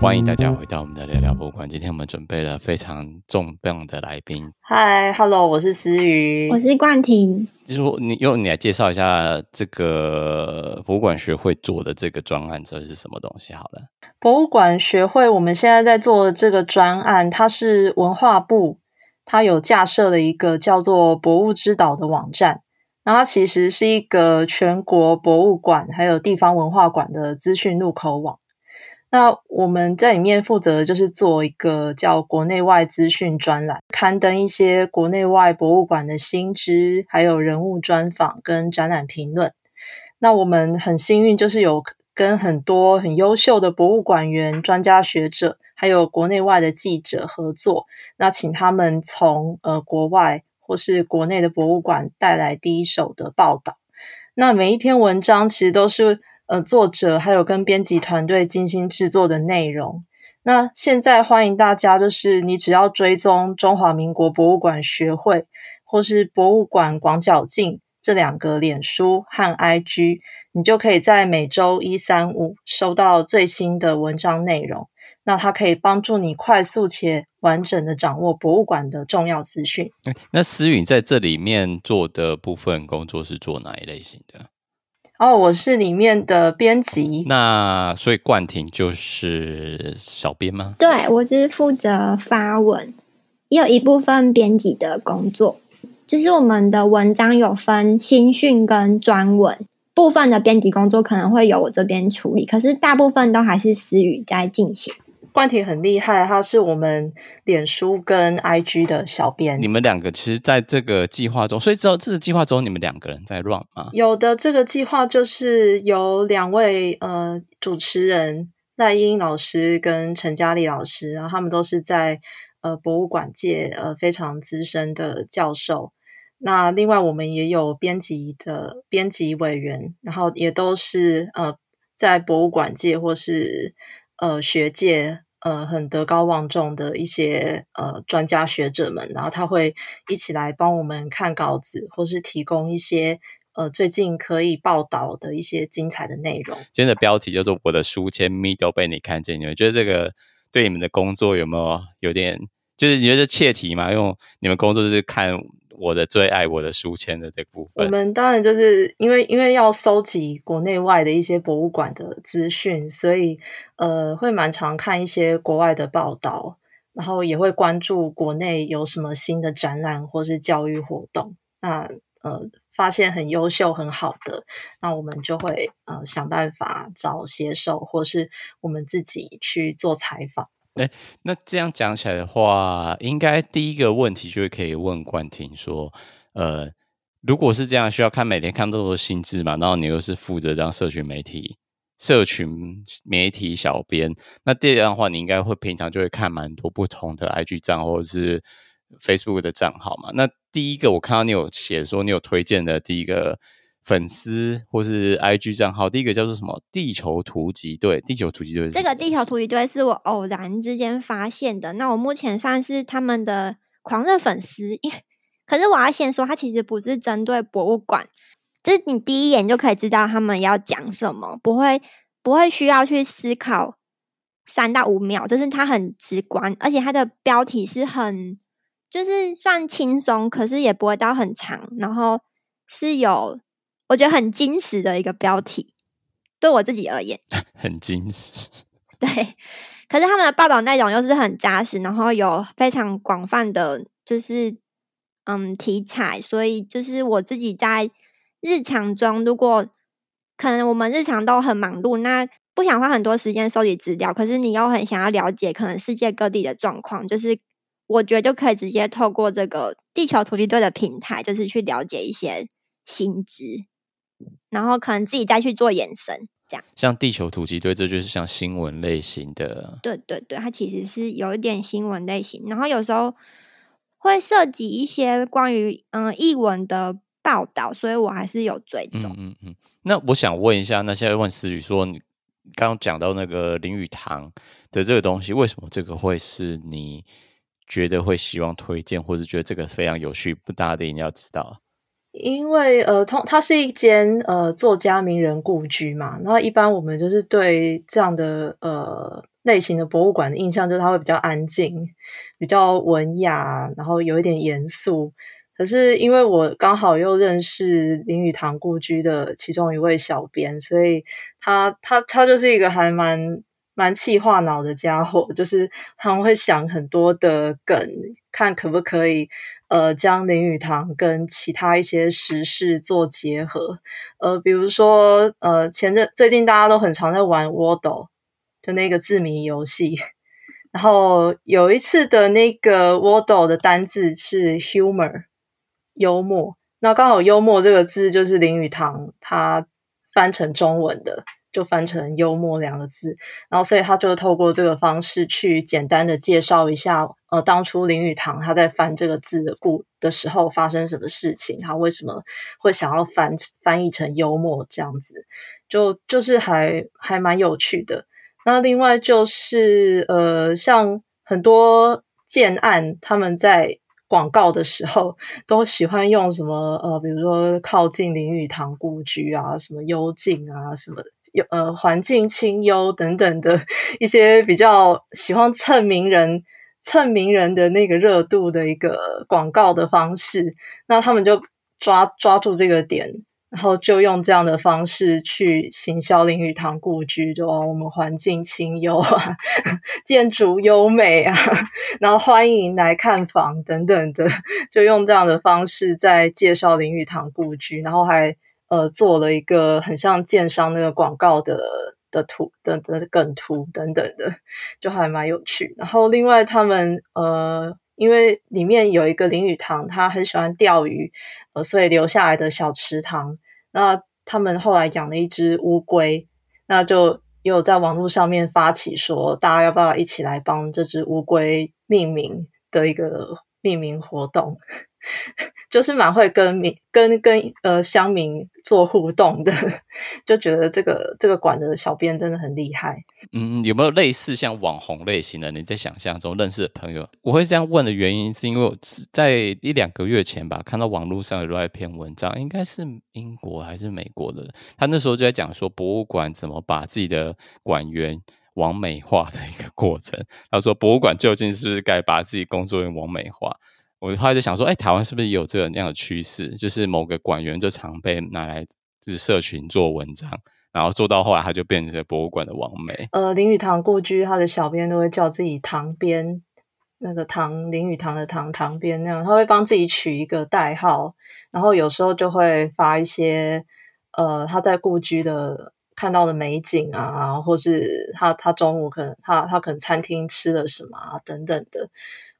欢迎大家回到我们的聊聊博物馆。今天我们准备了非常重磅的来宾。Hi，Hello，我是思雨，我是冠廷。就是你用你来介绍一下这个博物馆学会做的这个专案，这是什么东西？好了，博物馆学会我们现在在做的这个专案，它是文化部，它有架设了一个叫做“博物之岛”的网站。那它其实是一个全国博物馆还有地方文化馆的资讯入口网。那我们在里面负责的就是做一个叫国内外资讯专栏，刊登一些国内外博物馆的新知，还有人物专访跟展览评论。那我们很幸运，就是有跟很多很优秀的博物馆员、专家学者，还有国内外的记者合作。那请他们从呃国外或是国内的博物馆带来第一手的报道。那每一篇文章其实都是。呃，作者还有跟编辑团队精心制作的内容。那现在欢迎大家，就是你只要追踪中华民国博物馆学会或是博物馆广角镜这两个脸书和 IG，你就可以在每周一、三、五收到最新的文章内容。那它可以帮助你快速且完整的掌握博物馆的重要资讯。那思允在这里面做的部分工作是做哪一类型的？哦，我是里面的编辑。那所以冠廷就是小编吗？对，我是负责发文，也有一部分编辑的工作。就是我们的文章有分新讯跟专文，部分的编辑工作可能会由我这边处理，可是大部分都还是思雨在进行。冠廷很厉害，他是我们脸书跟 IG 的小编。你们两个其实在这个计划中，所以知道这个计划中你们两个人在 run 吗？有的，这个计划就是有两位呃主持人赖英老师跟陈嘉丽老师，然后他们都是在呃博物馆界呃非常资深的教授。那另外我们也有编辑的编辑委员，然后也都是呃在博物馆界或是。呃，学界呃很德高望重的一些呃专家学者们，然后他会一起来帮我们看稿子，或是提供一些呃最近可以报道的一些精彩的内容。今天的标题叫做“我的书签咪都被你看见”，你们觉得这个对你们的工作有没有有点，就是你觉得切题吗？因为你们工作就是看。我的最爱，我的书签的这部分，我们当然就是因为因为要搜集国内外的一些博物馆的资讯，所以呃会蛮常看一些国外的报道，然后也会关注国内有什么新的展览或是教育活动。那呃发现很优秀很好的，那我们就会呃想办法找写手，或是我们自己去做采访。哎，那这样讲起来的话，应该第一个问题就会可以问冠廷说，呃，如果是这样，需要看每天看都多新知嘛？然后你又是负责当社群媒体、社群媒体小编，那这样的话，你应该会平常就会看蛮多不同的 IG 账或者是 Facebook 的账号嘛？那第一个我看到你有写说你有推荐的第一个。粉丝或是 IG 账号，第一个叫做什么？地球突击队。地球突击队，这个地球突击队是我偶然之间发现的。那我目前算是他们的狂热粉丝，可是我要先说，它其实不是针对博物馆，就是你第一眼就可以知道他们要讲什么，不会不会需要去思考三到五秒，就是它很直观，而且它的标题是很就是算轻松，可是也不会到很长，然后是有。我觉得很精实的一个标题，对我自己而言，很精实。对，可是他们的报道内容又是很扎实，然后有非常广泛的，就是嗯题材，所以就是我自己在日常中，如果可能我们日常都很忙碌，那不想花很多时间收集资料，可是你又很想要了解可能世界各地的状况，就是我觉得就可以直接透过这个地球突击队的平台，就是去了解一些新知。然后可能自己再去做延伸，这样。像地球突击队，这就是像新闻类型的。对对对，它其实是有一点新闻类型，然后有时候会涉及一些关于嗯译文的报道，所以我还是有追踪。嗯嗯嗯。那我想问一下，那现在问思雨说，你刚刚讲到那个林语堂的这个东西，为什么这个会是你觉得会希望推荐，或者觉得这个非常有趣，不大的一定要知道？因为呃，通它是一间呃作家名人故居嘛，那一般我们就是对这样的呃类型的博物馆的印象就是它会比较安静，比较文雅，然后有一点严肃。可是因为我刚好又认识林语堂故居的其中一位小编，所以他他他就是一个还蛮蛮企划脑的家伙，就是他们会想很多的梗，看可不可以呃将林语堂跟其他一些时事做结合。呃，比如说呃前阵最近大家都很常在玩 Wordle，就那个字谜游戏。然后有一次的那个 Wordle 的单字是 humor。幽默，那刚好“幽默”这个字就是林语堂他翻成中文的，就翻成“幽默”两个字。然后，所以他就透过这个方式去简单的介绍一下，呃，当初林语堂他在翻这个字的故的时候发生什么事情，他为什么会想要翻翻译成“幽默”这样子，就就是还还蛮有趣的。那另外就是呃，像很多建案他们在。广告的时候都喜欢用什么呃，比如说靠近林语堂故居啊，什么幽静啊，什么有呃环境清幽等等的一些比较喜欢蹭名人、蹭名人的那个热度的一个广告的方式，那他们就抓抓住这个点。然后就用这样的方式去行销林语堂故居，就我们环境清幽啊，建筑优美啊，然后欢迎来看房等等的，就用这样的方式在介绍林语堂故居，然后还呃做了一个很像建商那个广告的的图的的梗图等等的，就还蛮有趣。然后另外他们呃。因为里面有一个林语堂，他很喜欢钓鱼，所以留下来的小池塘。那他们后来养了一只乌龟，那就有在网络上面发起说，大家要不要一起来帮这只乌龟命名的一个命名活动。就是蛮会跟民跟跟呃乡民做互动的，就觉得这个这个馆的小编真的很厉害。嗯，有没有类似像网红类型的？你在想象中认识的朋友？我会这样问的原因，是因为我在一两个月前吧，看到网络上有一篇文章，应该是英国还是美国的，他那时候就在讲说博物馆怎么把自己的馆员往美化的一个过程。他说博物馆究竟是不是该把自己工作人员往美化？我后来就想说，哎、台湾是不是也有这样的趋势？就是某个馆员就常被拿来就是社群做文章，然后做到后来他就变成博物馆的王美。呃，林语堂故居，他的小编都会叫自己堂编，那个堂林语堂的堂堂编那样，他会帮自己取一个代号，然后有时候就会发一些呃他在故居的看到的美景啊，或是他他中午可能他他可能餐厅吃了什么啊等等的，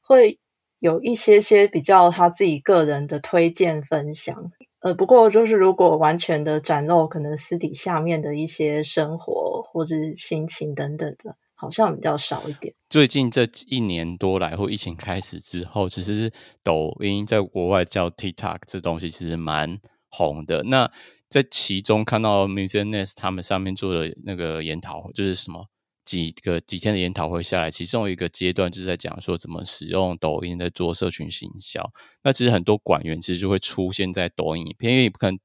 会。有一些些比较他自己个人的推荐分享，呃，不过就是如果完全的展露可能私底下面的一些生活或者心情等等的，好像比较少一点。最近这一年多来，或疫情开始之后，其实是抖音在国外叫 TikTok 这东西其实蛮红的。那在其中看到 MuseumNext 他们上面做的那个研讨，就是什么？几个几天的研讨会下来，其中一个阶段就是在讲说怎么使用抖音在做社群行销。那其实很多馆员其实就会出现在抖音影片，因为不可能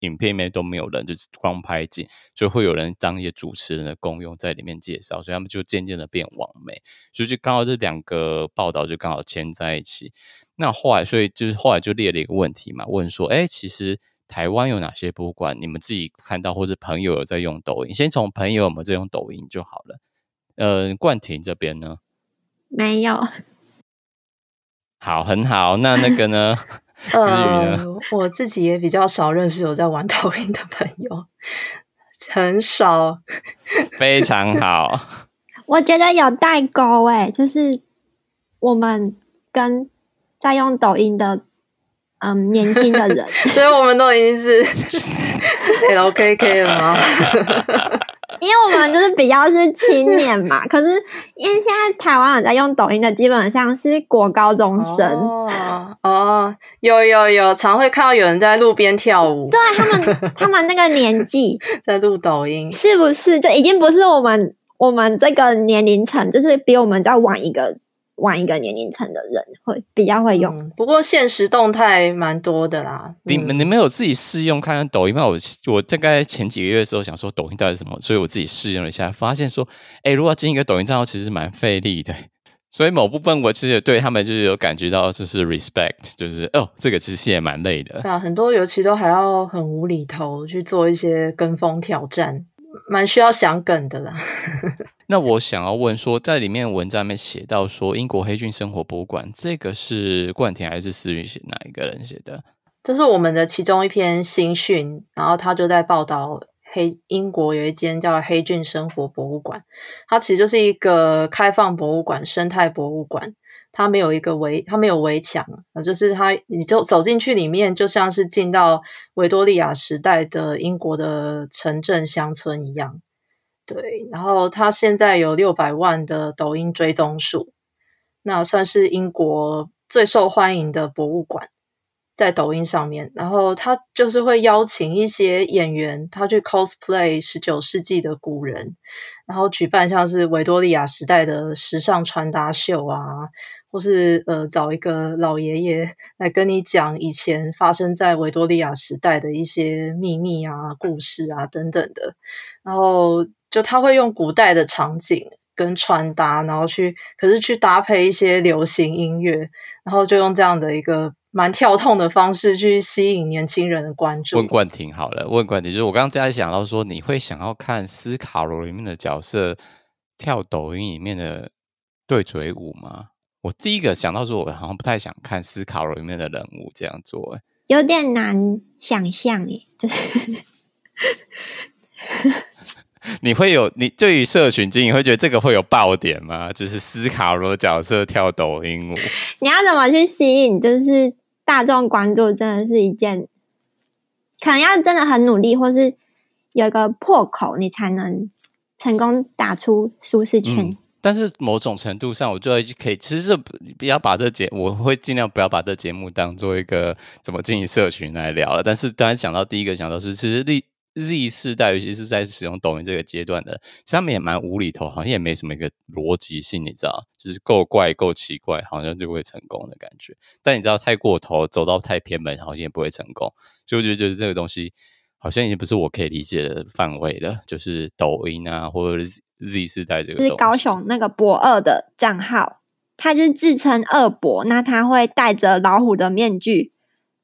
影片里面都没有人，就是光拍景，所以会有人当一些主持人的功用在里面介绍，所以他们就渐渐的变网美。所以就刚好这两个报道就刚好牵在一起。那后来，所以就是后来就列了一个问题嘛，问说：哎，其实台湾有哪些博物馆？你们自己看到或者朋友有在用抖音？先从朋友有没有在用抖音就好了。呃，冠廷这边呢？没有。好，很好。那那个呢？呃，我自己也比较少认识有在玩抖音的朋友，很少。非常好。我觉得有代沟哎，就是我们跟在用抖音的嗯年轻的人，所以我们都已经是 LKK 了吗？因为我们就是比较是青年嘛，可是因为现在台湾人在用抖音的，基本上是国高中生哦，哦，有有有，常会看到有人在路边跳舞，对他们，他们那个年纪在录抖音，是不是？就已经不是我们我们这个年龄层，就是比我们再晚一个玩一个年龄层的人会比较会用。嗯、不过现实动态蛮多的啦。你们、嗯、你们有自己试用看看抖音吗？我我大概前几个月的时候想说抖音到底是什么，所以我自己试用了一下，发现说，哎，如果要经营一个抖音账号，其实蛮费力的。所以某部分我其实对他们就是有感觉到，就是 respect，就是哦，这个其实也蛮累的。对啊，很多尤其都还要很无厘头去做一些跟风挑战，蛮需要想梗的啦。那我想要问说，在里面文章里面写到说，英国黑郡生活博物馆，这个是冠廷还是思雨写哪一个人写的？这是我们的其中一篇新讯，然后他就在报道。黑英国有一间叫黑郡生活博物馆，它其实就是一个开放博物馆、生态博物馆。它没有一个围，它没有围墙，就是它，你就走进去里面，就像是进到维多利亚时代的英国的城镇乡村一样。对，然后它现在有六百万的抖音追踪数，那算是英国最受欢迎的博物馆。在抖音上面，然后他就是会邀请一些演员，他去 cosplay 十九世纪的古人，然后举办像是维多利亚时代的时尚穿搭秀啊，或是呃找一个老爷爷来跟你讲以前发生在维多利亚时代的一些秘密啊、故事啊等等的，然后就他会用古代的场景跟穿搭，然后去可是去搭配一些流行音乐，然后就用这样的一个。蛮跳痛的方式去吸引年轻人的关注。问冠廷好了，问冠廷，就是我刚刚在想到说，你会想要看斯卡罗里面的角色跳抖音里面的对嘴舞吗？我第一个想到说，我好像不太想看斯卡罗里面的人物这样做，有点难想象耶。你会有你对于社群经营会觉得这个会有爆点吗？就是斯卡罗角色跳抖音舞，你要怎么去吸引？就是。大众关注真的是一件，可能要真的很努力，或是有一个破口，你才能成功打出舒适圈。嗯，但是某种程度上，我觉得可以，其实是不要把这节，我会尽量不要把这节目当做一个怎么经营社群来聊了。但是当然想到第一个想到是，其实立。Z 世代，尤其是在使用抖音这个阶段的，其实他们也蛮无厘头，好像也没什么一个逻辑性，你知道，就是够怪、够奇怪，好像就会成功的感觉。但你知道，太过头，走到太偏门，好像也不会成功。所以我觉得，就是这个东西，好像已经不是我可以理解的范围了。就是抖音啊，或者是 Z 世代这个，是高雄那个博二的账号，他就是自称二博，那他会戴着老虎的面具，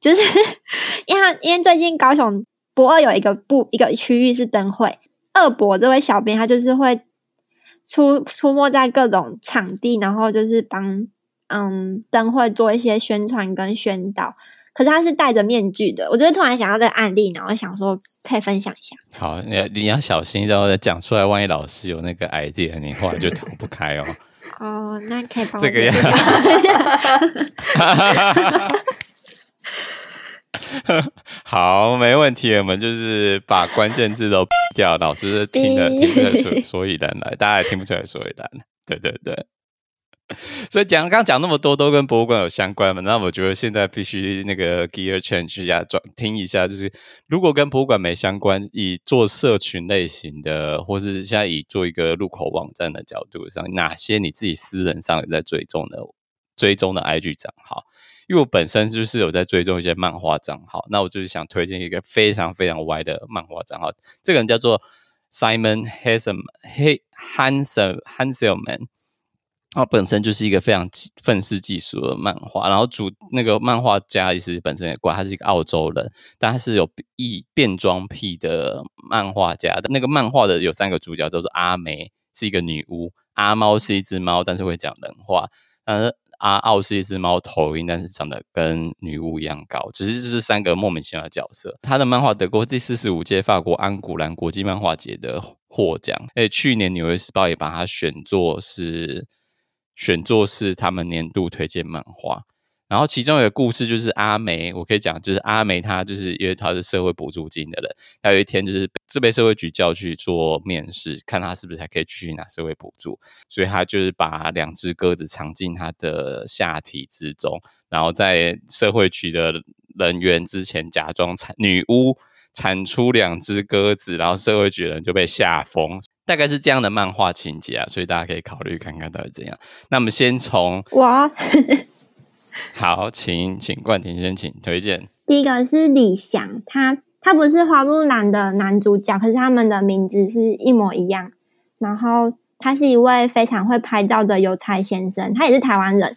就是 因为因为最近高雄。博二有一个部一个区域是灯会，二博这位小编他就是会出出没在各种场地，然后就是帮嗯灯会做一些宣传跟宣导。可是他是戴着面具的，我就是突然想到这个案例，然后想说可以分享一下。好，你你要小心，然后讲出来，万一老师有那个 idea，你后来就逃不开哦。哦，那可以帮我这个样。好，没问题。我们就是把关键字都掉，老师听得听得所所以然来，大家也听不出来所以然。对对对，所以讲刚讲那么多都跟博物馆有相关嘛？那我觉得现在必须那个 gear change 一下，转听一下，就是如果跟博物馆没相关，以做社群类型的，或是现在以做一个入口网站的角度上，哪些你自己私人上有在追踪的追踪的 IG 账号？因为我本身就是有在追踪一些漫画账号，那我就是想推荐一个非常非常歪的漫画账号。这个人叫做 Simon Hanselmann，嘿，Hansel 它本身就是一个非常愤世嫉俗的漫画。然后主那个漫画家其实本身也怪，他是一个澳洲人，但他是有异变装癖的漫画家。那个漫画的有三个主角，叫做阿梅是一个女巫，阿猫是一只猫，但是会讲人话。呃。阿奥是一只猫头鹰，但是长得跟女巫一样高，只是这是三个莫名其妙的角色。他的漫画得过第四十五届法国安古兰国际漫画节的获奖，诶，去年纽约时报也把它选作是选作是他们年度推荐漫画。然后其中有个故事就是阿梅，我可以讲，就是阿梅她就是因为她是社会补助金的人，她有一天就是是被社会局叫去做面试，看她是不是还可以继续拿社会补助，所以她就是把两只鸽子藏进她的下体之中，然后在社会局的人员之前假装产女巫产出两只鸽子，然后社会局的人就被吓疯。大概是这样的漫画情节啊，所以大家可以考虑看看到底怎样。那我们先从我 好，请请冠廷先请推荐。第一个是李翔，他他不是花木兰的男主角，可是他们的名字是一模一样。然后他是一位非常会拍照的邮差先生，他也是台湾人。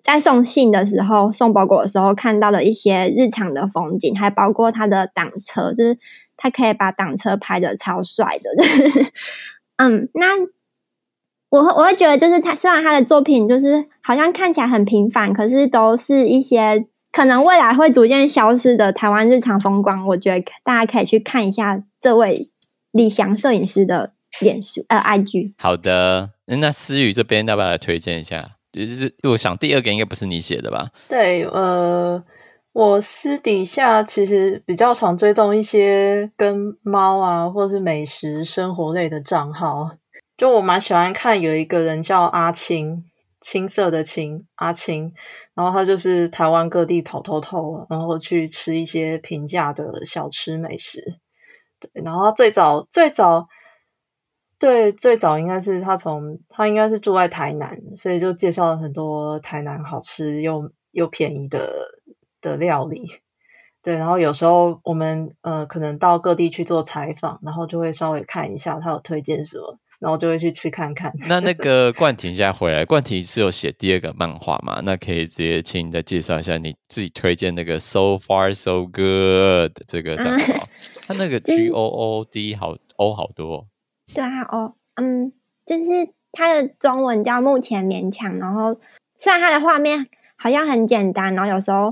在送信的时候，送包裹的时候，看到了一些日常的风景，还包括他的挡车，就是。他可以把挡车拍的超帅的，嗯，那我我会觉得，就是他虽然他的作品就是好像看起来很平凡，可是都是一些可能未来会逐渐消失的台湾日常风光。我觉得大家可以去看一下这位李翔摄影师的脸书呃 IG。好的，那思雨这边要不要来推荐一下？就是我想第二个应该不是你写的吧？对，呃。我私底下其实比较常追踪一些跟猫啊，或是美食生活类的账号。就我蛮喜欢看有一个人叫阿青，青色的青，阿青，然后他就是台湾各地跑透透，然后去吃一些平价的小吃美食。对，然后他最早最早，对，最早应该是他从他应该是住在台南，所以就介绍了很多台南好吃又又便宜的。的料理，对，然后有时候我们呃可能到各地去做采访，然后就会稍微看一下他有推荐什么，然后就会去吃看看。那那 个冠廷现在回来，冠廷是有写第二个漫画嘛？那可以直接请你再介绍一下你自己推荐那个 So Far So Good 这个账号，他那个 G O O D 好 O 好多，对啊哦，嗯，就是他的中文叫目前勉强，然后虽然他的画面好像很简单，然后有时候。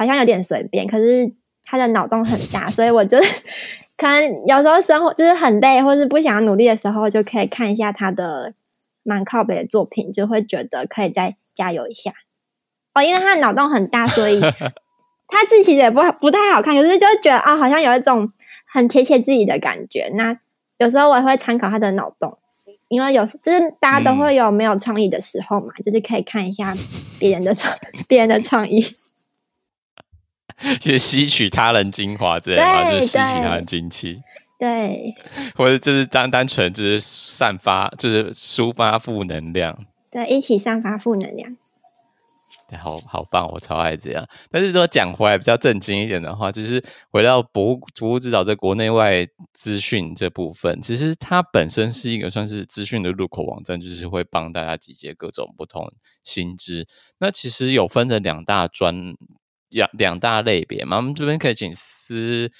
好像有点随便，可是他的脑洞很大，所以我就 可能有时候生活就是很累，或是不想要努力的时候，就可以看一下他的蛮靠北的作品，就会觉得可以再加油一下。哦，因为他的脑洞很大，所以 他自己其实也不不太好看，可是就觉得啊、哦，好像有一种很贴切自己的感觉。那有时候我也会参考他的脑洞，因为有时就是大家都会有没有创意的时候嘛，嗯、就是可以看一下别人的创 别人的创意。就是吸取他人精华之类的嘛，就是吸取他人精气，对，或者就是单单纯就是散发，就是抒发负能量，对，一起散发负能量，对，好好棒，我超爱这样。但是如果讲回来比较正经一点的话，就是回到博物博物志岛这国内外资讯这部分，其实它本身是一个算是资讯的入口网站，就是会帮大家集结各种不同新知。那其实有分成两大专。两两大类别嘛，我们这边可以请思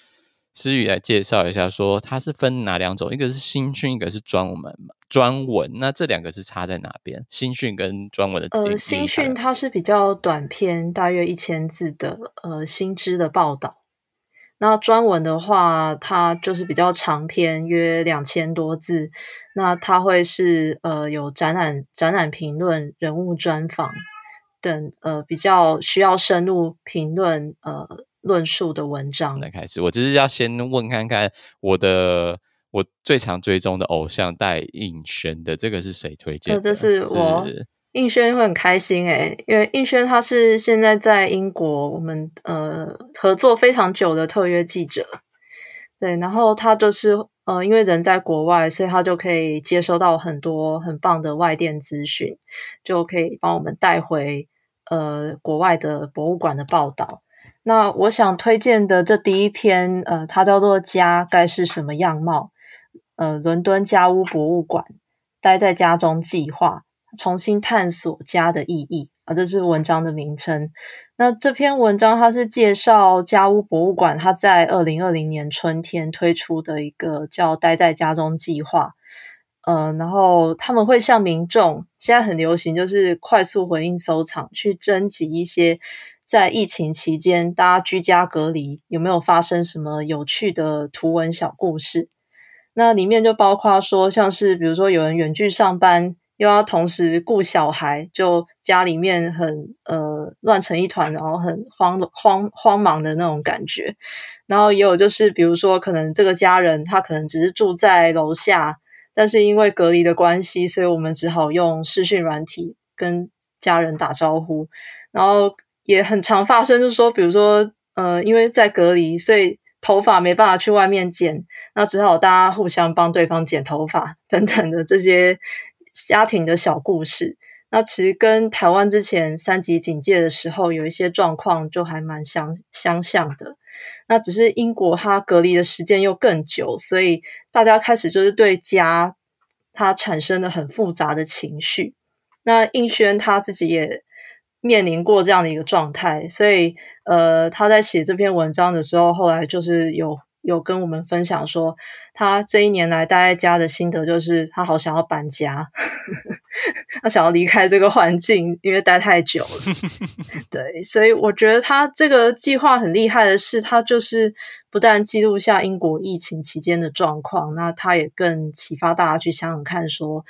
思雨来介绍一下，说它是分哪两种？一个是新讯，一个是专文嘛，专文。那这两个是差在哪边？新讯跟专文的呃，新讯它是比较短篇，大约一千字的呃新知的报道。那专文的话，它就是比较长篇，约两千多字。那它会是呃有展览、展览评论、人物专访。等呃比较需要深入评论呃论述的文章来开始，我只是要先问看看我的我最常追踪的偶像戴应轩的这个是谁推荐的？这是我应轩会很开心诶、欸，因为应轩他是现在在英国我们呃合作非常久的特约记者，对，然后他就是。呃，因为人在国外，所以他就可以接收到很多很棒的外电资讯，就可以帮我们带回呃国外的博物馆的报道。那我想推荐的这第一篇，呃，它叫做《家该是什么样貌》，呃，伦敦家屋博物馆，待在家中计划，重新探索家的意义啊。这是文章的名称。那这篇文章它是介绍家屋博物馆，它在二零二零年春天推出的一个叫“待在家中”计划。呃，然后他们会向民众，现在很流行，就是快速回应收藏，去征集一些在疫情期间大家居家隔离有没有发生什么有趣的图文小故事。那里面就包括说，像是比如说有人远距上班。又要同时顾小孩，就家里面很呃乱成一团，然后很慌慌慌忙的那种感觉。然后也有就是，比如说可能这个家人他可能只是住在楼下，但是因为隔离的关系，所以我们只好用视讯软体跟家人打招呼。然后也很常发生，就是说，比如说呃，因为在隔离，所以头发没办法去外面剪，那只好大家互相帮对方剪头发等等的这些家庭的小故事。那其实跟台湾之前三级警戒的时候有一些状况就还蛮相相像的。那只是英国它隔离的时间又更久，所以大家开始就是对家它产生了很复杂的情绪。那应轩他自己也面临过这样的一个状态，所以呃，他在写这篇文章的时候，后来就是有有跟我们分享说，他这一年来待在家的心得就是，他好想要搬家，他想要离开这个环境，因为待太久了。对，所以我觉得他这个计划很厉害的是，他就是不但记录下英国疫情期间的状况，那他也更启发大家去想想看说。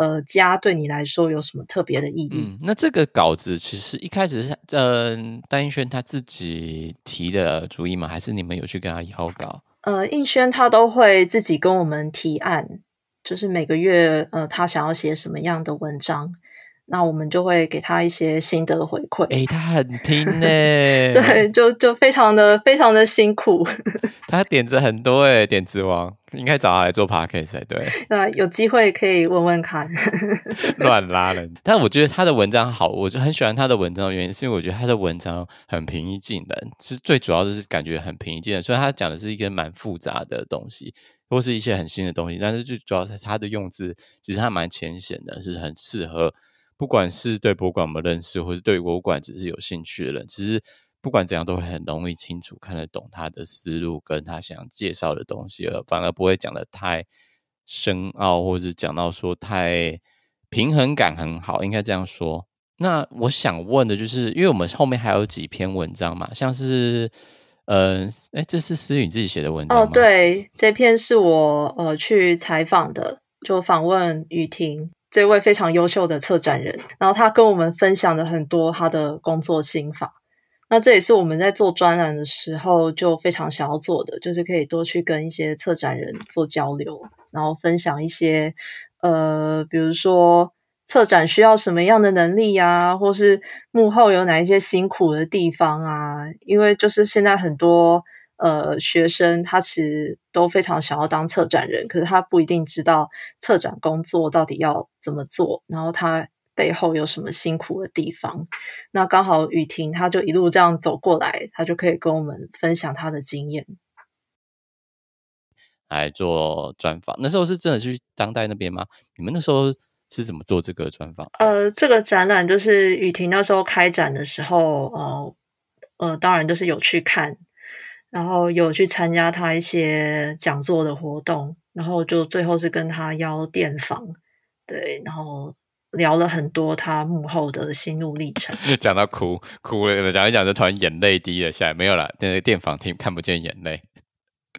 呃，家对你来说有什么特别的意义？嗯，那这个稿子其实一开始是呃，单映萱他自己提的主意吗？还是你们有去跟他邀稿？呃，应轩他都会自己跟我们提案，就是每个月呃，他想要写什么样的文章。那我们就会给他一些心得回馈。诶、欸、他很拼 呢，对，就就非常的非常的辛苦。他点子很多诶，点子王应该找他来做 podcast 才对。那有机会可以问问看。乱拉人，但我觉得他的文章好，我就很喜欢他的文章的原因是因为我觉得他的文章很平易近人，其实最主要就是感觉很平易近人。虽然他讲的是一个蛮复杂的东西，或是一些很新的东西，但是最主要是他的用字其实还蛮浅显的，就是很适合。不管是对博物馆没认识，或是对博物馆只是有兴趣的人，其实不管怎样都会很容易清楚看得懂他的思路跟他想介绍的东西，而反而不会讲的太深奥，或者讲到说太平衡感很好，应该这样说。那我想问的就是，因为我们后面还有几篇文章嘛，像是呃，哎，这是思雨自己写的文章？哦，对，这篇是我呃去采访的，就访问雨婷。这位非常优秀的策展人，然后他跟我们分享了很多他的工作心法。那这也是我们在做专栏的时候就非常想要做的，就是可以多去跟一些策展人做交流，然后分享一些呃，比如说策展需要什么样的能力啊，或是幕后有哪一些辛苦的地方啊。因为就是现在很多。呃，学生他其实都非常想要当策展人，可是他不一定知道策展工作到底要怎么做，然后他背后有什么辛苦的地方。那刚好雨婷他就一路这样走过来，他就可以跟我们分享他的经验，来做专访。那时候是真的去当代那边吗？你们那时候是怎么做这个专访？呃，这个展览就是雨婷那时候开展的时候，呃呃，当然就是有去看。然后有去参加他一些讲座的活动，然后就最后是跟他邀电访，对，然后聊了很多他幕后的心路历程。讲到哭哭了，讲一讲就突然眼泪滴了下来，没有啦，那个电访听看不见眼泪。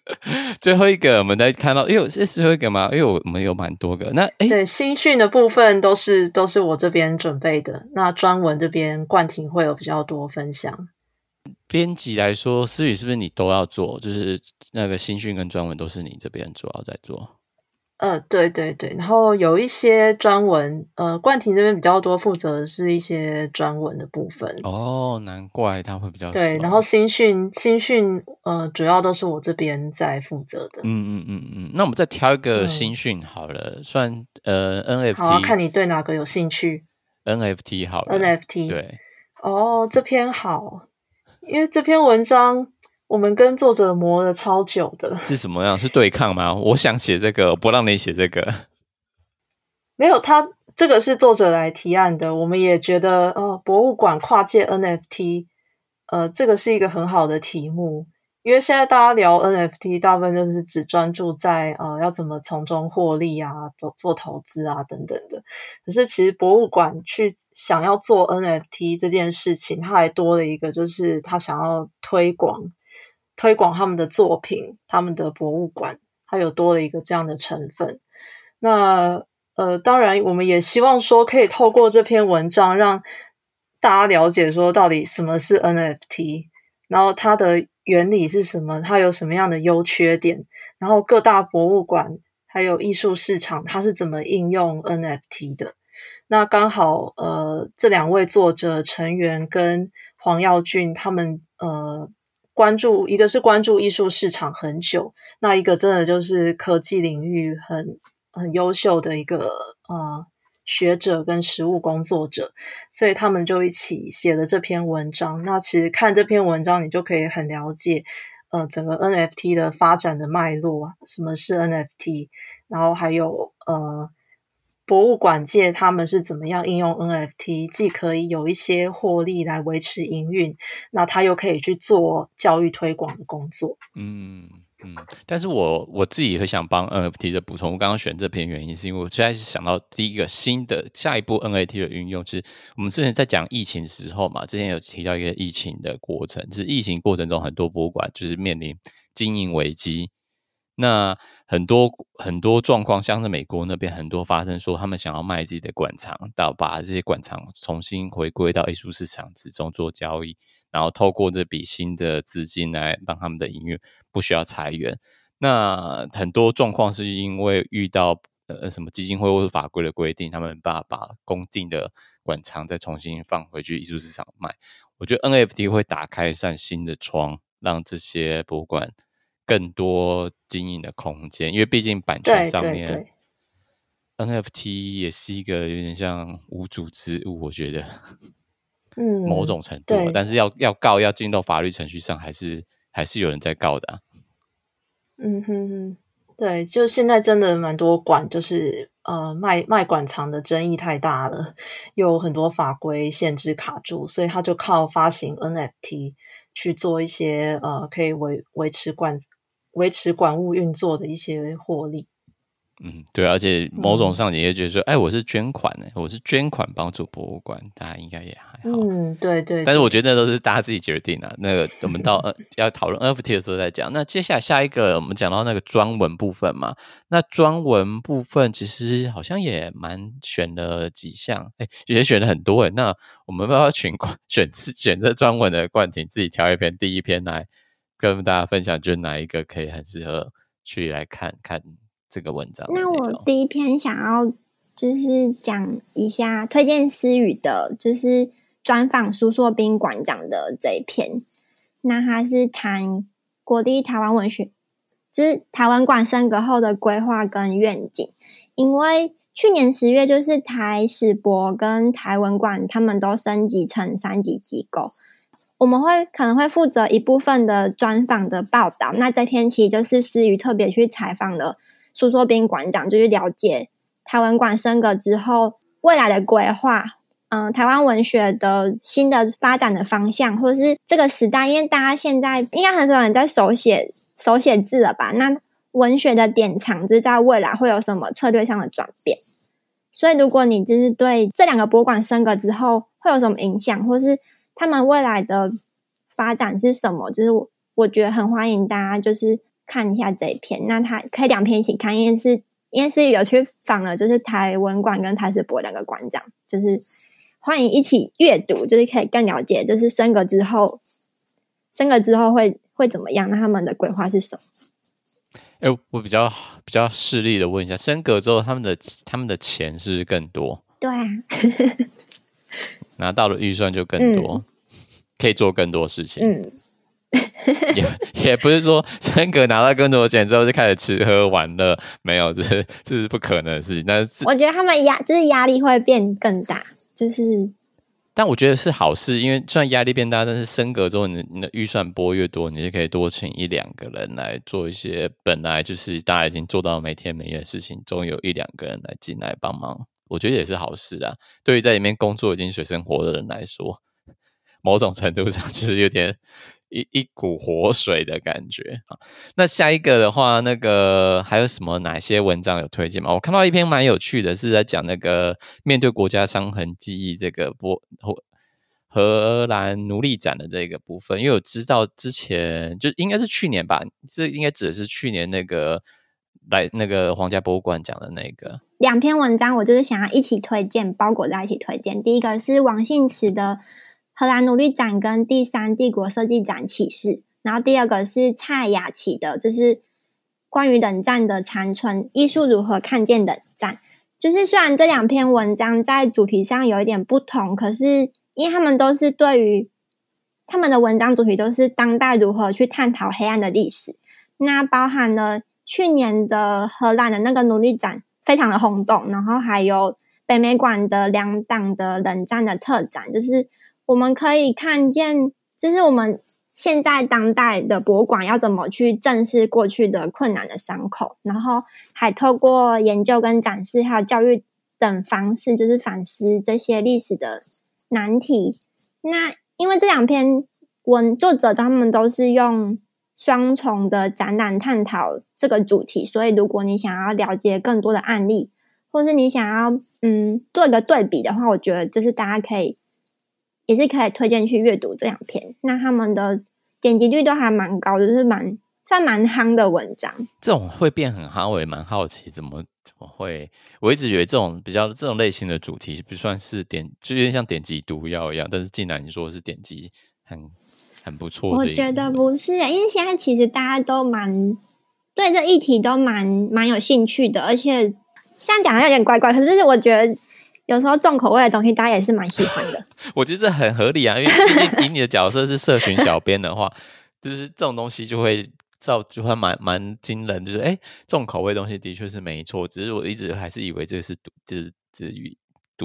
最后一个我们在看到，哎呦，是最后一个吗？因为我们有蛮多个。那哎，对，新训的部分都是都是我这边准备的，那专文这边冠廷会有比较多分享。编辑来说，思雨是不是你都要做？就是那个新训跟专文都是你这边主要在做。呃，对对对，然后有一些专文，呃，冠廷这边比较多负责的是一些专文的部分。哦，难怪他会比较对。然后新训新训，呃，主要都是我这边在负责的。嗯嗯嗯嗯，那我们再挑一个新训好了，嗯、算呃 NFT。好、啊，看你对哪个有兴趣。NFT 好了，NFT 对。哦，这篇好。因为这篇文章，我们跟作者磨了超久的。是什么样？是对抗吗？我想写这个，不让你写这个。没有，他这个是作者来提案的。我们也觉得，呃，博物馆跨界 NFT，呃，这个是一个很好的题目。因为现在大家聊 NFT，大部分就是只专注在呃要怎么从中获利啊，做做投资啊等等的。可是其实博物馆去想要做 NFT 这件事情，它还多了一个，就是他想要推广推广他们的作品，他们的博物馆，它有多了一个这样的成分。那呃，当然我们也希望说，可以透过这篇文章让大家了解说，到底什么是 NFT，然后它的。原理是什么？它有什么样的优缺点？然后各大博物馆还有艺术市场，它是怎么应用 NFT 的？那刚好，呃，这两位作者陈元跟黄耀俊他们，呃，关注，一个是关注艺术市场很久，那一个真的就是科技领域很很优秀的一个呃学者跟实务工作者，所以他们就一起写了这篇文章。那其实看这篇文章，你就可以很了解呃整个 NFT 的发展的脉络啊，什么是 NFT，然后还有呃。博物馆界他们是怎么样应用 NFT，既可以有一些获利来维持营运，那他又可以去做教育推广的工作。嗯嗯，但是我我自己会想帮 NFT 的补充。我刚刚选这篇原因是因为我最开始想到第一个新的下一步 NFT 的运用，就是我们之前在讲疫情时候嘛，之前有提到一个疫情的过程，就是疫情过程中很多博物馆就是面临经营危机。那很多很多状况，像是美国那边很多发生，说他们想要卖自己的馆藏，到把这些馆藏重新回归到艺术市场之中做交易，然后透过这笔新的资金来让他们的营运不需要裁员。那很多状况是因为遇到呃什么基金会或者法规的规定，他们把把公定的馆藏再重新放回去艺术市场卖。我觉得 NFT 会打开一扇新的窗，让这些博物馆。更多经营的空间，因为毕竟版权上面，NFT 也是一个有点像无主之物，我觉得，嗯，某种程度，但是要要告要进到法律程序上，还是还是有人在告的啊。嗯哼哼，对，就现在真的蛮多馆，就是呃卖卖馆藏的争议太大了，有很多法规限制卡住，所以他就靠发行 NFT 去做一些呃可以维维持馆。维持馆务运作的一些获利。嗯，对，而且某种上你也觉得说，嗯、哎，我是捐款呢，我是捐款帮助博物馆，大家应该也还好。嗯，对对，对。但是我觉得那都是大家自己决定的。那个，我们到 要讨论 NFT 的时候再讲。那接下来下一个，我们讲到那个专文部分嘛。那专文部分其实好像也蛮选了几项，哎，也选了很多哎。那我们要不要 选选选这专文的冠廷自己挑一篇第一篇来？跟大家分享，就是哪一个可以很适合去来看看这个文章？那我第一篇想要就是讲一下推荐思雨的，就是专访苏硕斌馆长的这一篇。那他是谈国立台湾文学，就是台湾馆升格后的规划跟愿景。因为去年十月，就是台史博跟台文馆他们都升级成三级机构。我们会可能会负责一部分的专访的报道，那这篇其实就是思雨特别去采访了苏作斌馆长，就是了解台湾馆升格之后未来的规划，嗯、台湾文学的新的发展的方向，或者是这个时代，因为大家现在应该很少人在手写手写字了吧？那文学的典藏，就是在未来会有什么策略上的转变？所以，如果你就是对这两个博物馆升格之后会有什么影响，或是他们未来的发展是什么？就是我我觉得很欢迎大家就是看一下这一篇。那他可以两篇一起看，因为是因为是有去访了，就是台文馆跟台史博两个馆长，就是欢迎一起阅读，就是可以更了解，就是升格之后，升格之后会会怎么样？那他们的规划是什么？哎、欸，我比较比较势利的问一下，升格之后他们的他们的钱是不是更多？对啊。拿到了预算就更多，嗯，可以做更多事情。嗯，也也不是说升格拿到更多钱之后就开始吃喝玩乐，没有，这是这是不可能的事情。但是我觉得他们压就是压力会变更大，就是。但我觉得是好事，因为虽然压力变大，但是升格之后，你你的预算拨越多，你就可以多请一两个人来做一些本来就是大家已经做到每天每夜的事情，总有一两个人来进来帮忙。我觉得也是好事啊。对于在里面工作已经水深火热的人来说，某种程度上就是有点一一股活水的感觉啊。那下一个的话，那个还有什么哪些文章有推荐吗？我看到一篇蛮有趣的，是在讲那个面对国家伤痕记忆这个波荷兰奴隶展的这个部分，因为我知道之前就应该是去年吧，这应该指的是去年那个。来那个皇家博物馆讲的那个两篇文章，我就是想要一起推荐，包裹在一起推荐。第一个是王信慈的《荷兰奴隶展》跟《第三帝国设计展启示》，然后第二个是蔡雅琪的，就是关于冷战的残存艺术如何看见冷战。就是虽然这两篇文章在主题上有一点不同，可是因为他们都是对于他们的文章主题都是当代如何去探讨黑暗的历史。那包含了去年的荷兰的那个奴隶展，非常的轰动，然后还有北美馆的两党的冷战的特展，就是我们可以看见，就是我们现在当代的博物馆要怎么去正视过去的困难的伤口，然后还透过研究跟展示，还有教育等方式，就是反思这些历史的难题。那因为这两篇文作者他们都是用双重的展览探讨这个主题，所以如果你想要了解更多的案例，或是你想要嗯做一个对比的话，我觉得就是大家可以也是可以推荐去阅读这两篇。那他们的点击率都还蛮高的，就是蛮算蛮夯的文章。这种会变很夯，我也蛮好奇怎么怎么会。我一直觉得这种比较这种类型的主题不算是点，就有点像点击毒药一样，但是既然你说是点击很。很不错，我觉得不是，因为现在其实大家都蛮对这议题都蛮蛮有兴趣的，而且这样讲有点怪怪，可是我觉得有时候重口味的东西大家也是蛮喜欢的。我觉得很合理啊，因为以你的角色是社群小编的话，就是这种东西就会造就会蛮蛮惊人，就是哎，重口味的东西的确是没错，只是我一直还是以为这个是就是至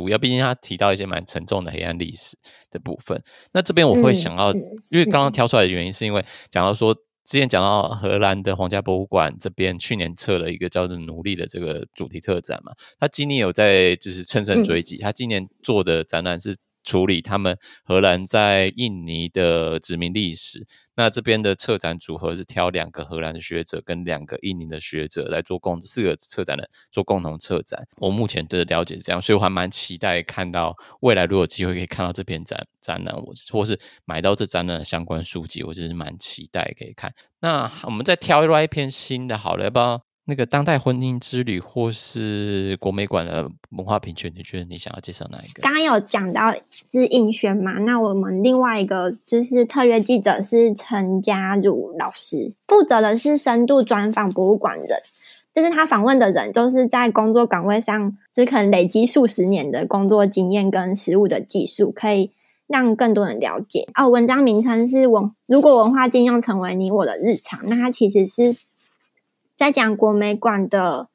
于。主要毕竟他提到一些蛮沉重的黑暗历史的部分。那这边我会想到，因为刚刚挑出来的原因，是因为讲到说，之前讲到荷兰的皇家博物馆这边去年测了一个叫做“奴隶”的这个主题特展嘛，他今年有在就是乘胜追击，他今年做的展览是。处理他们荷兰在印尼的殖民历史，那这边的策展组合是挑两个荷兰的学者跟两个印尼的学者来做共四个策展人做共同策展。我目前的了解是这样，所以我还蛮期待看到未来如果有机会可以看到这篇展展览，我或是买到这展览的相关书籍，我就是蛮期待可以看。那我们再挑另外一篇新的，好了，要不要？那个当代婚姻之旅，或是国美馆的文化平权，你觉得你想要介绍哪一个？刚刚有讲到是映宣嘛？那我们另外一个就是特约记者是陈嘉儒老师，负责的是深度专访博物馆人，就是他访问的人都是在工作岗位上，就是可能累积数十年的工作经验跟实务的技术，可以让更多人了解。哦，文章名称是文，如果文化禁用成为你我的日常，那它其实是。在讲国美馆的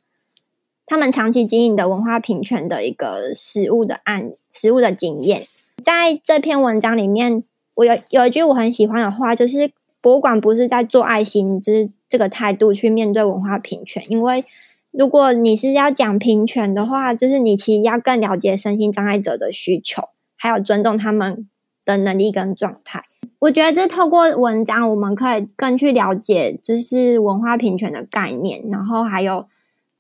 他们长期经营的文化平权的一个实务的案、实务的经验，在这篇文章里面，我有有一句我很喜欢的话，就是博物馆不是在做爱心，就是这个态度去面对文化平权。因为如果你是要讲平权的话，就是你其实要更了解身心障碍者的需求，还有尊重他们的能力跟状态。我觉得这透过文章，我们可以更去了解，就是文化平权的概念，然后还有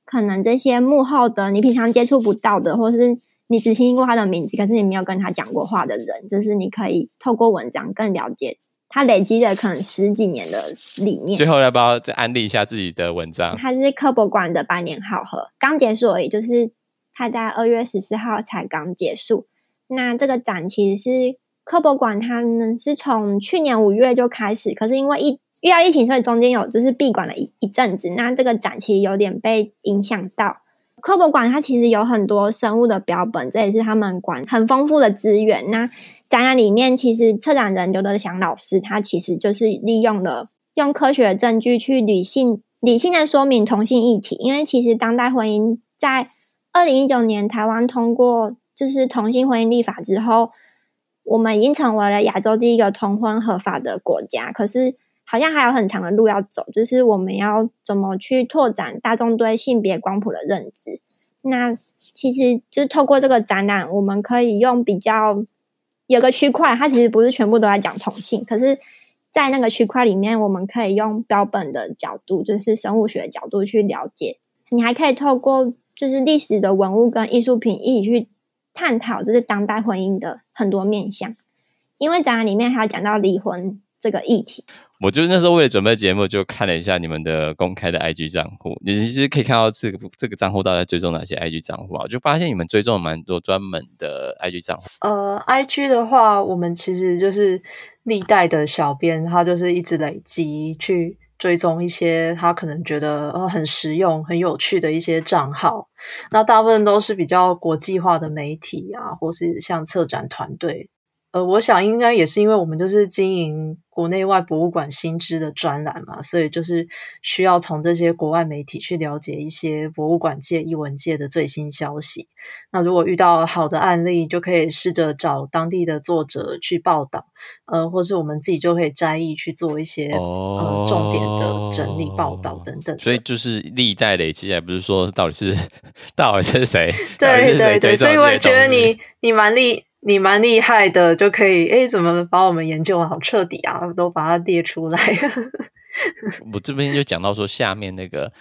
可能这些幕后的你平常接触不到的，或是你只听过他的名字，可是你没有跟他讲过话的人，就是你可以透过文章更了解他累积的可能十几年的理念。最后要不要再安利一下自己的文章？他是科博馆的百年好合，刚结束而已，就是他在二月十四号才刚结束。那这个展其实是。科博馆他们是从去年五月就开始，可是因为疫遇到疫情，所以中间有就是闭馆了一一阵子。那这个展其实有点被影响到。科博馆它其实有很多生物的标本，这也是他们馆很丰富的资源。那展览里面，其实策展人刘德祥老师他其实就是利用了用科学的证据去理性理性的说明同性议题，因为其实当代婚姻在二零一九年台湾通过就是同性婚姻立法之后。我们已经成为了亚洲第一个同婚合法的国家，可是好像还有很长的路要走。就是我们要怎么去拓展大众对性别光谱的认知？那其实就透过这个展览，我们可以用比较有个区块，它其实不是全部都在讲同性，可是，在那个区块里面，我们可以用标本的角度，就是生物学的角度去了解。你还可以透过就是历史的文物跟艺术品一起去。探讨就是当代婚姻的很多面向，因为展览里面还有讲到离婚这个议题。我就是那时候为了准备节目，就看了一下你们的公开的 IG 账户，你其实可以看到这个这个账户大概追踪哪些 IG 账户啊？我就发现你们追踪了蛮多专门的 IG 账户。呃，IG 的话，我们其实就是历代的小编，他就是一直累积去。追踪一些他可能觉得呃很实用、很有趣的一些账号，那大部分都是比较国际化的媒体啊，或是像策展团队。呃，我想应该也是因为我们就是经营国内外博物馆新知的专栏嘛，所以就是需要从这些国外媒体去了解一些博物馆界、艺文界的最新消息。那如果遇到好的案例，就可以试着找当地的作者去报道，呃，或是我们自己就可以摘译去做一些、哦、呃重点的整理报道等等。所以就是历代累积，还不是说到底是 到底是谁？对对对，所以我也觉得你你蛮厉。你蛮厉害的，就可以诶，怎么把我们研究的好彻底啊？都把它列出来。我这边就讲到说，下面那个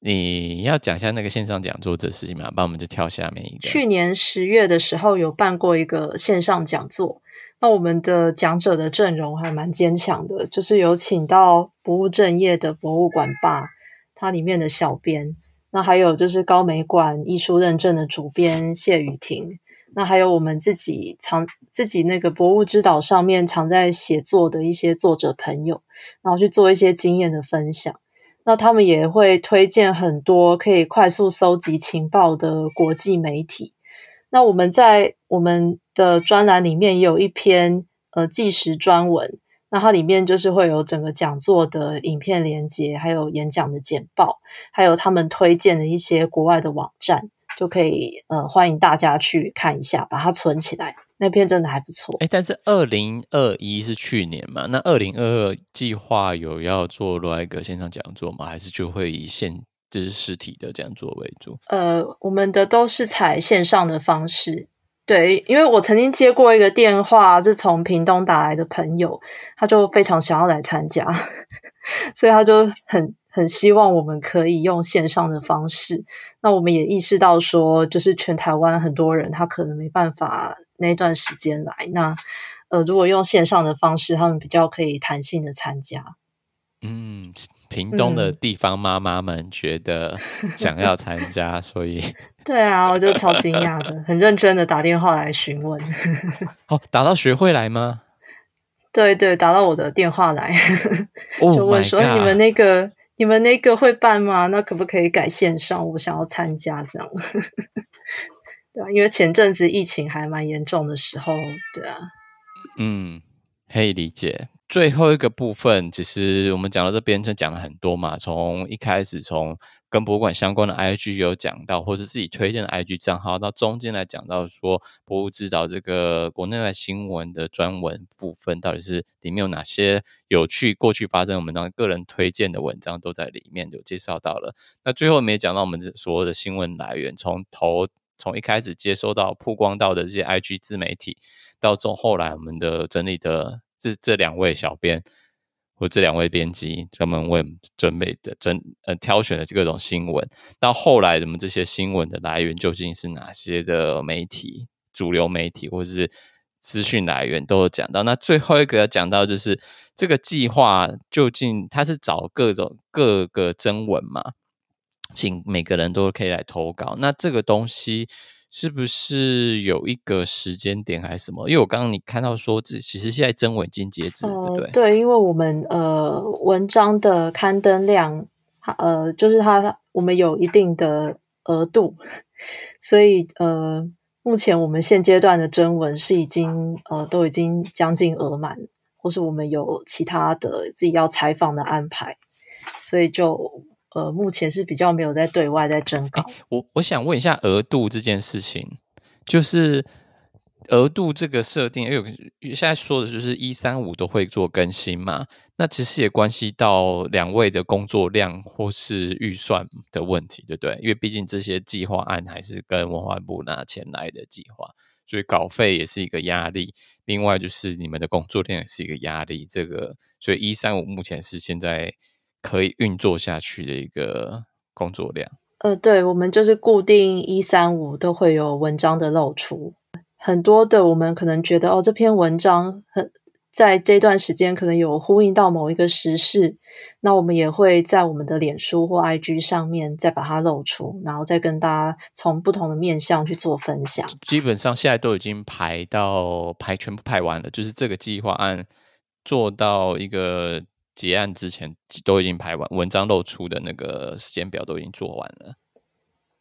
你要讲一下那个线上讲座这事情嘛，帮我们就跳下面一个。去年十月的时候有办过一个线上讲座，那我们的讲者的阵容还蛮坚强的，就是有请到不务正业的博物馆吧，它里面的小编，那还有就是高美馆艺术认证的主编谢雨婷。那还有我们自己常自己那个博物之岛上面常在写作的一些作者朋友，然后去做一些经验的分享。那他们也会推荐很多可以快速搜集情报的国际媒体。那我们在我们的专栏里面也有一篇呃纪实专文，那它里面就是会有整个讲座的影片连接，还有演讲的简报，还有他们推荐的一些国外的网站。就可以呃，欢迎大家去看一下，把它存起来。那篇真的还不错。哎，但是二零二一是去年嘛？那二零二二计划有要做另外一个线上讲座吗？还是就会以线就是实体的讲座为主？呃，我们的都是采线上的方式。对，因为我曾经接过一个电话，是从屏东打来的朋友，他就非常想要来参加，所以他就很。很希望我们可以用线上的方式，那我们也意识到说，就是全台湾很多人他可能没办法那段时间来，那呃，如果用线上的方式，他们比较可以弹性的参加。嗯，屏东的地方妈妈们觉得想要参加，嗯、所以 对啊，我就超惊讶的，很认真的打电话来询问。哦，打到学会来吗？对对，打到我的电话来，就问说、oh 欸、你们那个。你们那个会办吗？那可不可以改线上？我想要参加这样，对啊，因为前阵子疫情还蛮严重的时候，对啊，嗯，可以理解。最后一个部分，其实我们讲到这边就讲了很多嘛。从一开始，从跟博物馆相关的 IG 有讲到，或是自己推荐的 IG 账号，到中间来讲到说博物之岛这个国内外新闻的专文部分，到底是里面有哪些有趣过去发生我们当个人推荐的文章都在里面有介绍到了。那最后没讲到我们所有的新闻来源，从头从一开始接收到曝光到的这些 IG 自媒体，到中后来我们的整理的。这这两位小编或这两位编辑专门为我们准备的、准呃挑选的这各种新闻，到后来我们这些新闻的来源究竟是哪些的媒体、主流媒体或者是资讯来源都有讲到。那最后一个要讲到就是这个计划究竟它是找各种各个征文嘛，请每个人都可以来投稿。那这个东西。是不是有一个时间点还是什么？因为我刚刚你看到说，这其实现在征文已经截止了，对不对？对，因为我们呃文章的刊登量，呃，就是它我们有一定的额度，所以呃，目前我们现阶段的征文是已经呃都已经将近额满，或是我们有其他的自己要采访的安排，所以就。呃，目前是比较没有在对外在征稿。我我想问一下额度这件事情，就是额度这个设定，因为现在说的就是一三五都会做更新嘛，那其实也关系到两位的工作量或是预算的问题，对不对？因为毕竟这些计划案还是跟文化部拿钱来的计划，所以稿费也是一个压力。另外就是你们的工作量也是一个压力，这个所以一三五目前是现在。可以运作下去的一个工作量。呃，对，我们就是固定一三五都会有文章的露出，很多的我们可能觉得哦，这篇文章很在这段时间可能有呼应到某一个时事，那我们也会在我们的脸书或 IG 上面再把它露出，然后再跟大家从不同的面向去做分享。基本上现在都已经排到排全部排完了，就是这个计划案做到一个。结案之前都已经排完，文章露出的那个时间表都已经做完了。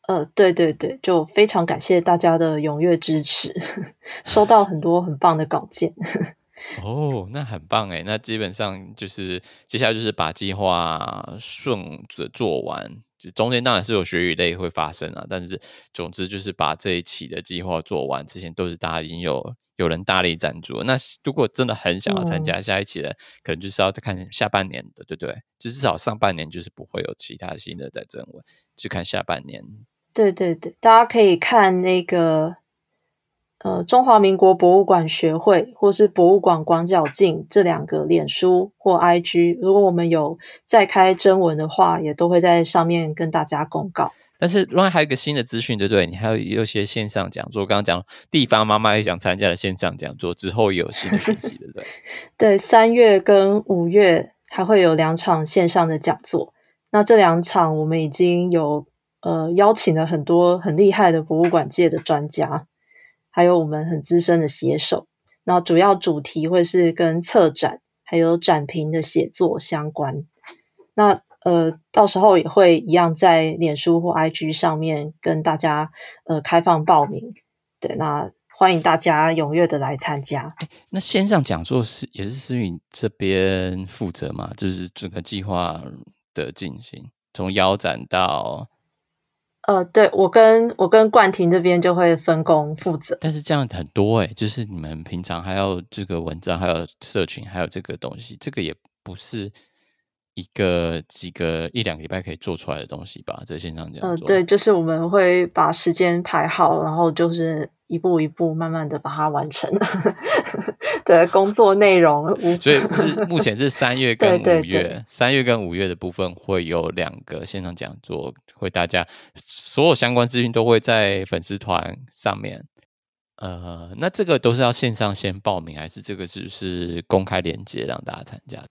呃，对对对，就非常感谢大家的踊跃支持，收到很多很棒的稿件。哦，那很棒哎，那基本上就是接下来就是把计划顺着做完。中间当然是有血与泪会发生啊，但是总之就是把这一期的计划做完。之前都是大家已经有有人大力赞助，那如果真的很想要参加下一期的，嗯、可能就是要再看下半年的，对不对？就至少上半年就是不会有其他新的在征文，就看下半年。对对对，大家可以看那个。呃，中华民国博物馆学会或是博物馆广角镜这两个脸书或 IG，如果我们有再开征文的话，也都会在上面跟大家公告。但是另外还有一个新的资讯，对不对？你还有有些线上讲座，刚刚讲地方妈妈也想参加的线上讲座，之后也有新的讯息，对不对？对，三月跟五月还会有两场线上的讲座。那这两场我们已经有呃邀请了很多很厉害的博物馆界的专家。还有我们很资深的写手，然后主要主题会是跟策展还有展评的写作相关。那呃，到时候也会一样在脸书或 IG 上面跟大家呃开放报名。对，那欢迎大家踊跃的来参加。那线上讲座是也是思芸这边负责吗？就是整个计划的进行，从邀展到。呃，对，我跟我跟冠廷这边就会分工负责，但是这样很多欸，就是你们平常还要这个文章，还有社群，还有这个东西，这个也不是一个几个一两个礼拜可以做出来的东西吧？在线上这样做，呃，对，就是我们会把时间排好，然后就是。一步一步慢慢的把它完成 的工作内容，所以是目前是三月跟五月，三月跟五月的部分会有两个线上讲座，会大家所有相关资讯都会在粉丝团上面。呃，那这个都是要线上先报名，还是这个只是公开链接让大家参加？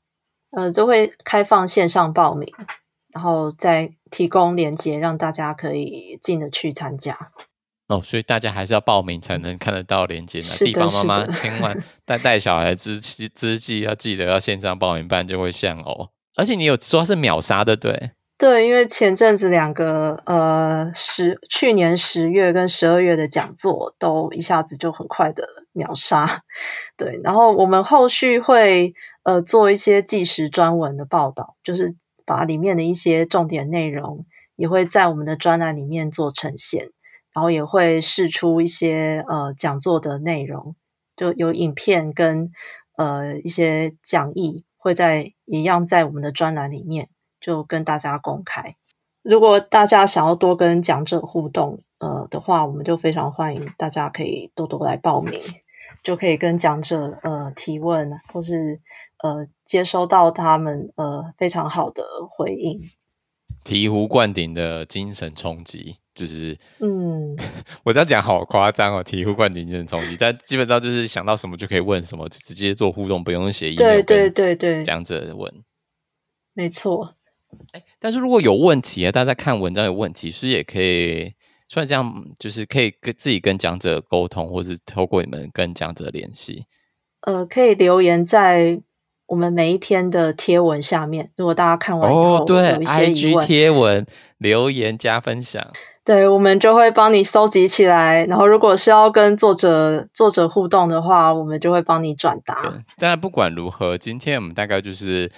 呃，就会开放线上报名，然后再提供连接让大家可以进得去参加。哦，所以大家还是要报名才能看得到链接呢。地方妈妈千万 带带小孩之之际要记得要线上报名，不然就会像哦。而且你有说是秒杀的，对？对，因为前阵子两个呃十去年十月跟十二月的讲座都一下子就很快的秒杀。对，然后我们后续会呃做一些即时专文的报道，就是把里面的一些重点内容也会在我们的专栏里面做呈现。然后也会释出一些呃讲座的内容，就有影片跟呃一些讲义，会在一样在我们的专栏里面就跟大家公开。如果大家想要多跟讲者互动呃的话，我们就非常欢迎大家可以多多来报名，就可以跟讲者呃提问，或是呃接收到他们呃非常好的回应。醍醐灌顶的精神冲击。就是，嗯，我这样讲好夸张哦，醍醐灌顶精神冲击，但基本上就是想到什么就可以问什么，就直接做互动，不用写 email。对对对对，讲者问，没错。哎，但是如果有问题啊，大家在看文章有问题，是也可以，虽然这样就是可以跟自己跟讲者沟通，或是透过你们跟讲者联系。呃，可以留言在我们每一天的贴文下面。如果大家看完以后，哦，对，IG 贴文留言加分享。对，我们就会帮你搜集起来，然后如果是要跟作者作者互动的话，我们就会帮你转达。但不管如何，今天我们大概就是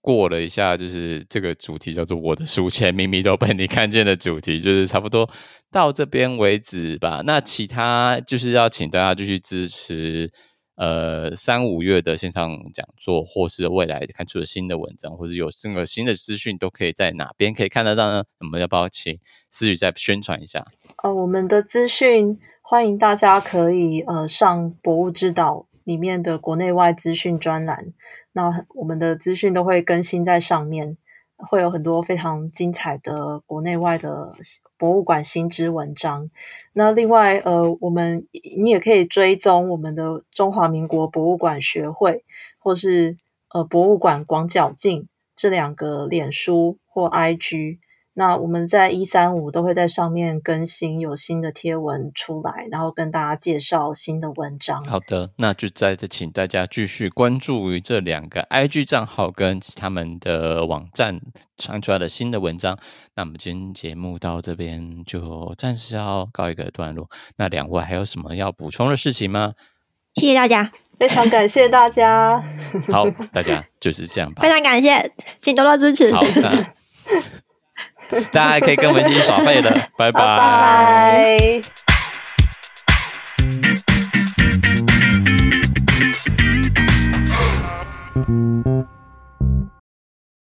过了一下，就是这个主题叫做“我的书签秘密都被你看见”的主题，就是差不多到这边为止吧。那其他就是要请大家继续支持。呃，三五月的线上讲座，或是未来看出了新的文章，或是有任何新的资讯，都可以在哪边可以看得到呢？我们要不要请思雨再宣传一下？呃，我们的资讯欢迎大家可以呃上博物之岛里面的国内外资讯专栏，那我们的资讯都会更新在上面。会有很多非常精彩的国内外的博物馆新知文章。那另外，呃，我们你也可以追踪我们的中华民国博物馆学会，或是呃博物馆广角镜这两个脸书或 IG。那我们在一三五都会在上面更新有新的贴文出来，然后跟大家介绍新的文章。好的，那就再请大家继续关注于这两个 IG 账号跟他们的网站传出来的新的文章。那我们今天节目到这边就暂时要告一个段落。那两位还有什么要补充的事情吗？谢谢大家，非常感谢大家。好，大家就是这样吧。非常感谢，请多多支持。好的。大家还可以跟我们一起耍废的，拜拜。拜拜。